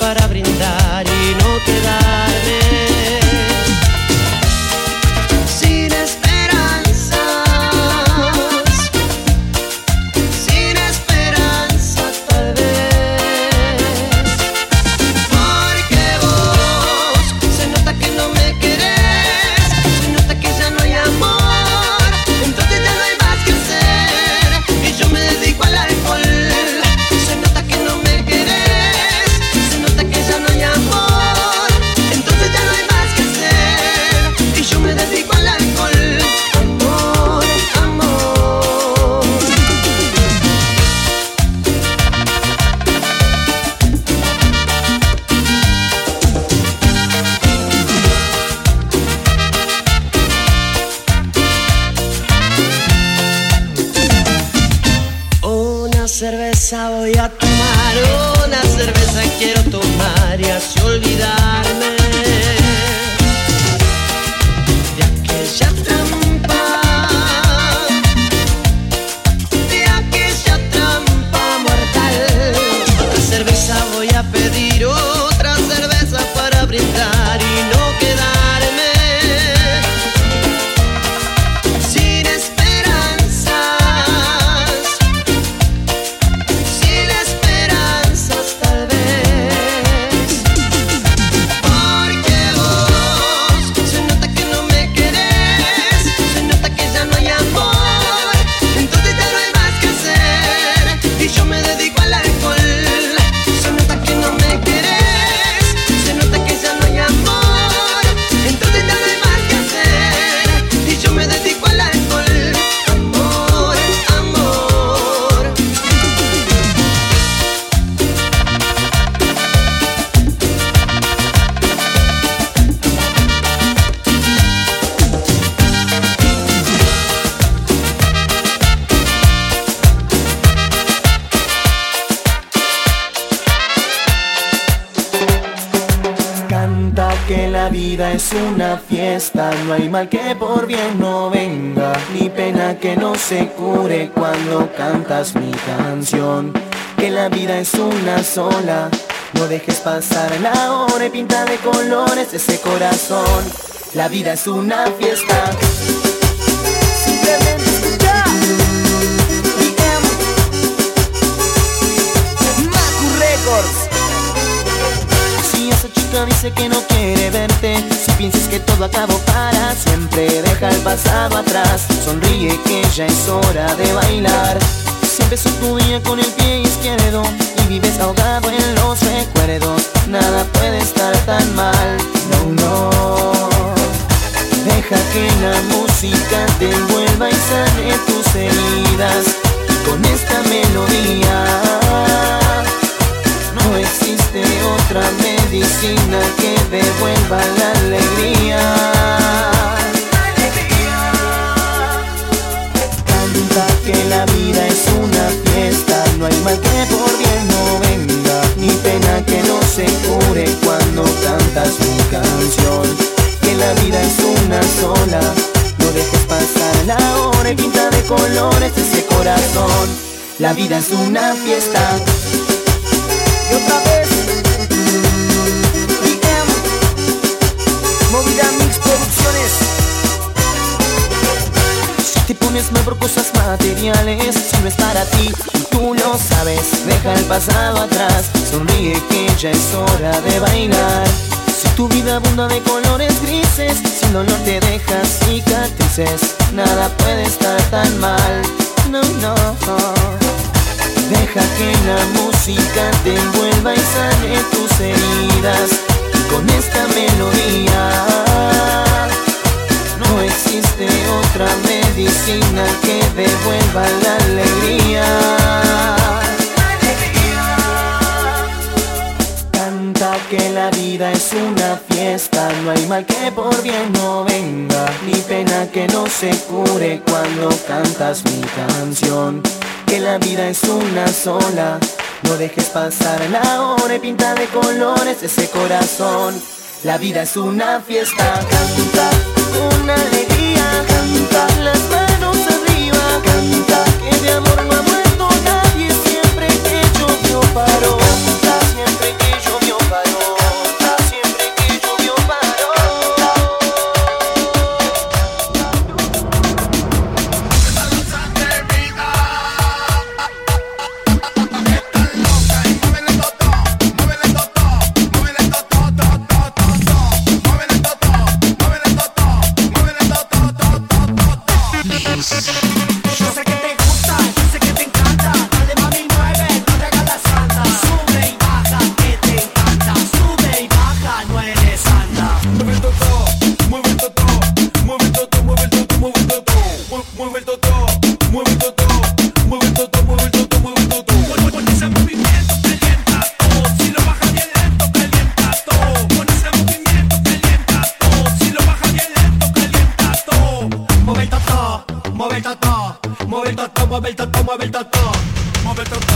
para brindar que por bien no venga, ni pena que no se cure cuando cantas mi canción. Que la vida es una sola, no dejes pasar la hora y pinta de colores ese corazón. La vida es una fiesta. Dice que no quiere verte. Si piensas que todo acabó para siempre Deja el pasado atrás. Sonríe que ya es hora de bailar. Si empezó tu día con el pie izquierdo Y vives ahogado en los recuerdos. Nada puede estar tan mal. No, no. Deja que la música te envuelva y sane tus heridas. Y con esta melodía no existe otra medicina que devuelva la alegría. Canta que la vida es una fiesta, no hay mal que por bien no venga, ni pena que no se cure cuando cantas mi canción. Que la vida es una sola, no dejes pasar la hora y pinta de colores ese corazón. La vida es una fiesta. Y otra vez Si te pones mal por cosas materiales Si no es para ti, tú lo sabes. Deja el pasado atrás Sonríe que ya es hora de bailar. Si tu vida abunda de colores grises Sin dolor te dejas cicatrices Nada puede estar tan mal. No, no Deja que la música te envuelva y sane tus heridas. Y con esta melodía No existe otra medicina que devuelva la alegría. Canta que la vida es una fiesta. No hay mal que por bien no venga. Ni pena que no se cure cuando cantas mi canción que la vida es una sola. No dejes pasar la hora y pinta de colores ese corazón. La vida es una fiesta, canta, una alegría, Mueve el toto, mueve el toto. Mueve el toto.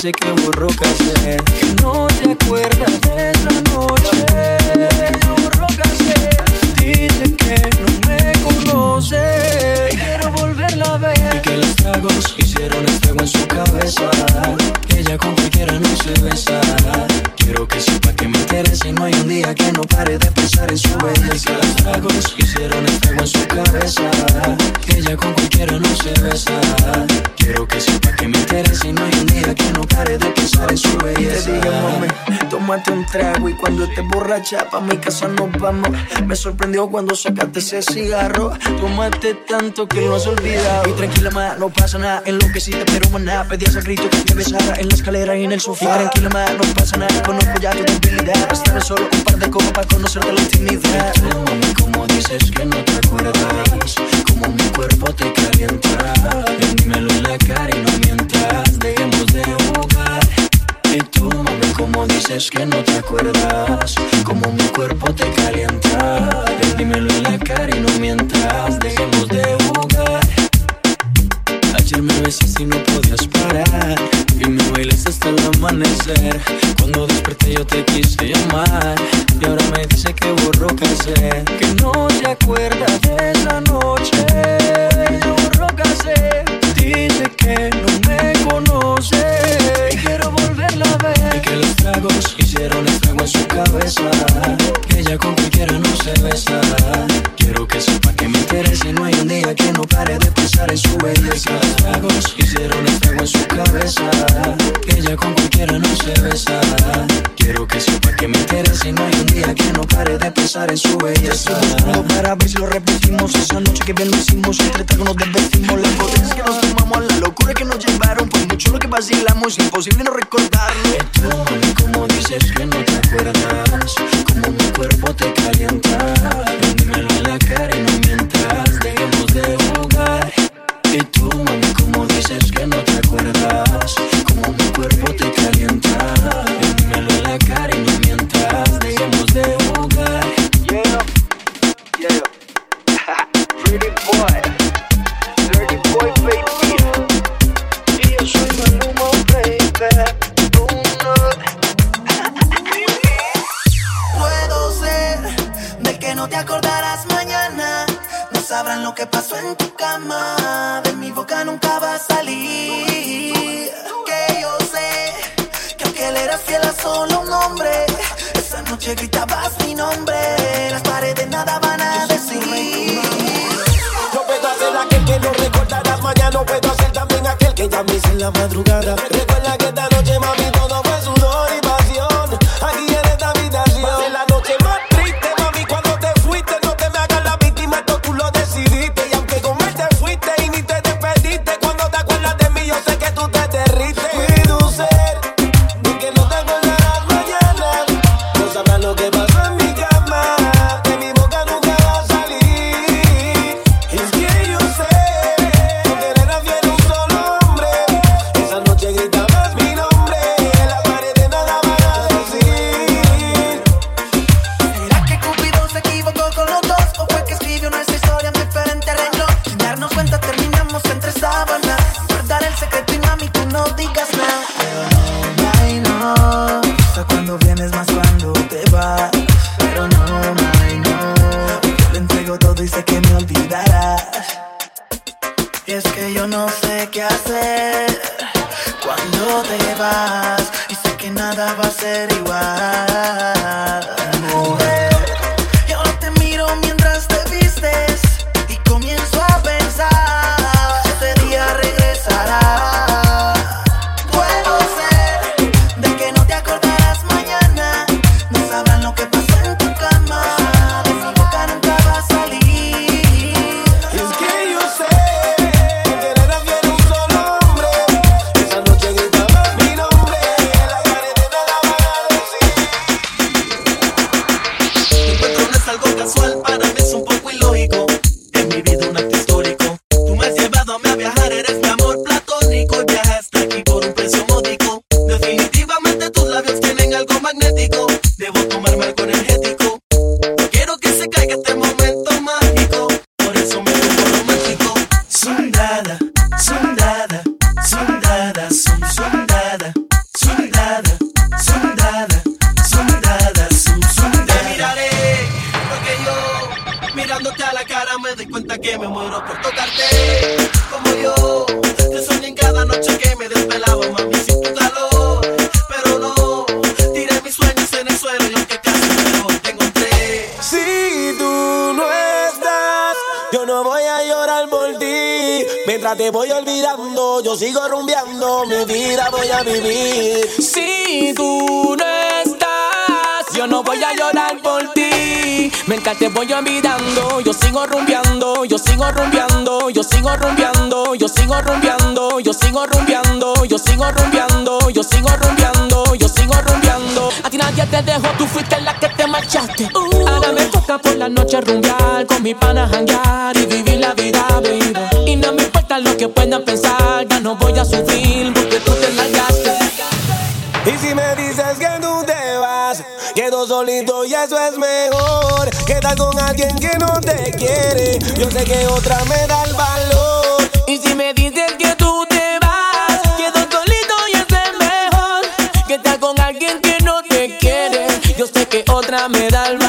sé que borró pa' mi casa nos vamos. Me sorprendió cuando sacaste ese cigarro. Tomaste tanto que no has olvidado. Y tranquila, ma, no pasa nada. En lo que sí te espero, maná. Pedías a grito que te besara en la escalera y en el sofá. Y tranquila, ma, no pasa nada. Conozco ya tu debilidad. Estaré solo un par de copas para conocerte la intimidad. Tú, mami, como dices que no te acuerdas. Como mi cuerpo te calienta. dímelo en la cara y no dices que no te acuerdas Como mi cuerpo te calienta. Dímelo en la cara y no mientras Dejemos de jugar. Ayer me besas y no podías parar. Y me bailaste hasta el amanecer. Cuando desperté yo te quise llamar. Y ahora me dice que borró casé Que no se acuerda de esa noche. Borró casé Dice que no me conoce quiero volverla a ver que los tragos hicieron estrago en su cabeza. Que ella con cualquiera no se besa. Quiero que sepa que me interesa y no hay un día que no pare de pensar en su belleza. Los tragos hicieron estrago en su cabeza. Que ella con cualquiera no se besa. Quiero que sepa que me interesa y no hay un que no pare de pensar en su belleza. Solo para ver si lo repetimos esa noche que bien lo hicimos. Entre nos desvestimos las botellas que nos tomamos, la locura que nos llevaron. Por mucho lo que vacilamos, imposible no recordarlo. Mami, como dices que no te acuerdas Como mi cuerpo te calienta Dímelo en la cara y no mientas Dejemos de jugar Y tú, mami, como dices que no te acuerdas Como mi cuerpo te calienta Dímelo en la cara y no mientas Dejemos de jugar Yeah, yeah. Pretty boy, dirty boy, baby. Y yo soy Maluma, baby. Puedo ser de que no te acordarás mañana. No sabrán lo que pasó en tu cama. De mi boca nunca va a salir. Que yo sé que aunque le eras fiel a solo un hombre, noche gritabas mi nombre. Las paredes nada van a decir. Yo puedo hacer aquel que no recordarás mañana, puedo hacer también aquel que ya me hice en la madrugada. Recuerda que cara, me doy cuenta que me muero por tocarte. Como yo, te soñé en cada noche que me desvelaba, mami, sin tu calor. Pero no, tiré mis sueños en el suelo y aunque casi muero, te encontré. Si tú no estás, yo no voy a llorar por ti. Mientras te voy olvidando, yo sigo rumbeando, mi vida voy a vivir. Si tú no estás, yo no voy a llorar por ti. Mientras te voy olvidando, yo sigo rumbeando, yo sigo rumbeando, yo sigo rumbeando, yo sigo rumbeando, yo sigo rumbeando, yo sigo rumbeando, yo sigo rumbeando, yo sigo rumbeando. A ti nadie te dejó, tú fuiste la que te marchaste. Ahora me toca por la noche rumbear, con mi pana janguear y vivir la vida, baby. Y no me importa lo que puedan pensar, ya no voy a sufrir solito y eso es mejor. Quedar con alguien que no te quiere, yo sé que otra me da el valor. Y si me dices que tú te vas, quedo solito y eso es mejor que estar con alguien que no te quiere. Yo sé que otra me da el valor.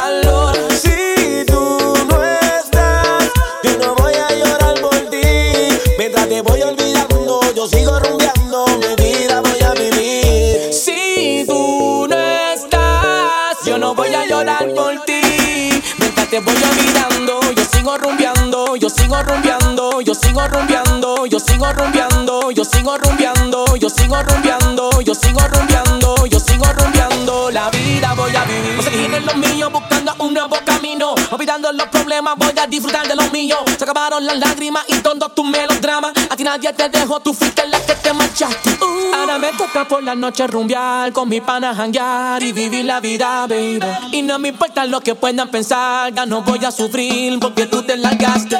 estoy olvidando. Yo sigo rumbeando, yo sigo rumbeando, yo sigo rumbeando, yo sigo rumbeando, yo sigo rumbeando, yo sigo rumbeando, yo sigo rumbeando, yo sigo rumbeando. La vida voy a vivir. O Seguir en lo mío buscando un nuevo camino. Olvidando los problemas, voy a disfrutar de los míos. Se acabaron las lágrimas y todos tus melodramas. A ti nadie te dejó, tú fuiste la que te marchaste. Ahora me toca por la noche rumbear, con mi pana janguear y vivir la vida, baby. Y no me importa lo que puedan pensar, ya no voy a sufrir porque tú te largaste.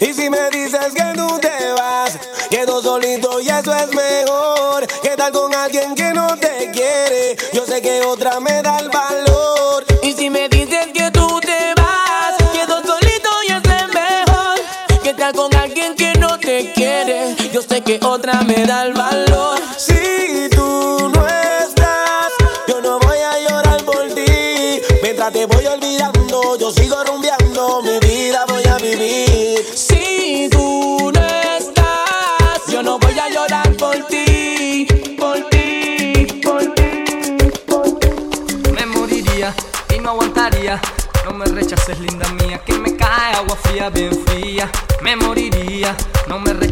Y si me dices que tú te vas, quedo solito y eso es mejor. Que tal con alguien que no te quiere? Yo sé que otra me da el valor. Y si me dices que tú yo sé que otra me da el valor. Si tú no estás, yo no voy a llorar por ti. Mientras te voy olvidando, yo sigo rumbeando, mi vida voy a vivir. Si tú no estás, yo no voy a llorar por ti, por ti, por ti. Me moriría y no aguantaría. No me rechaces, linda mía, que me cae agua fría, bien fría. Me moriría, no me rechaces,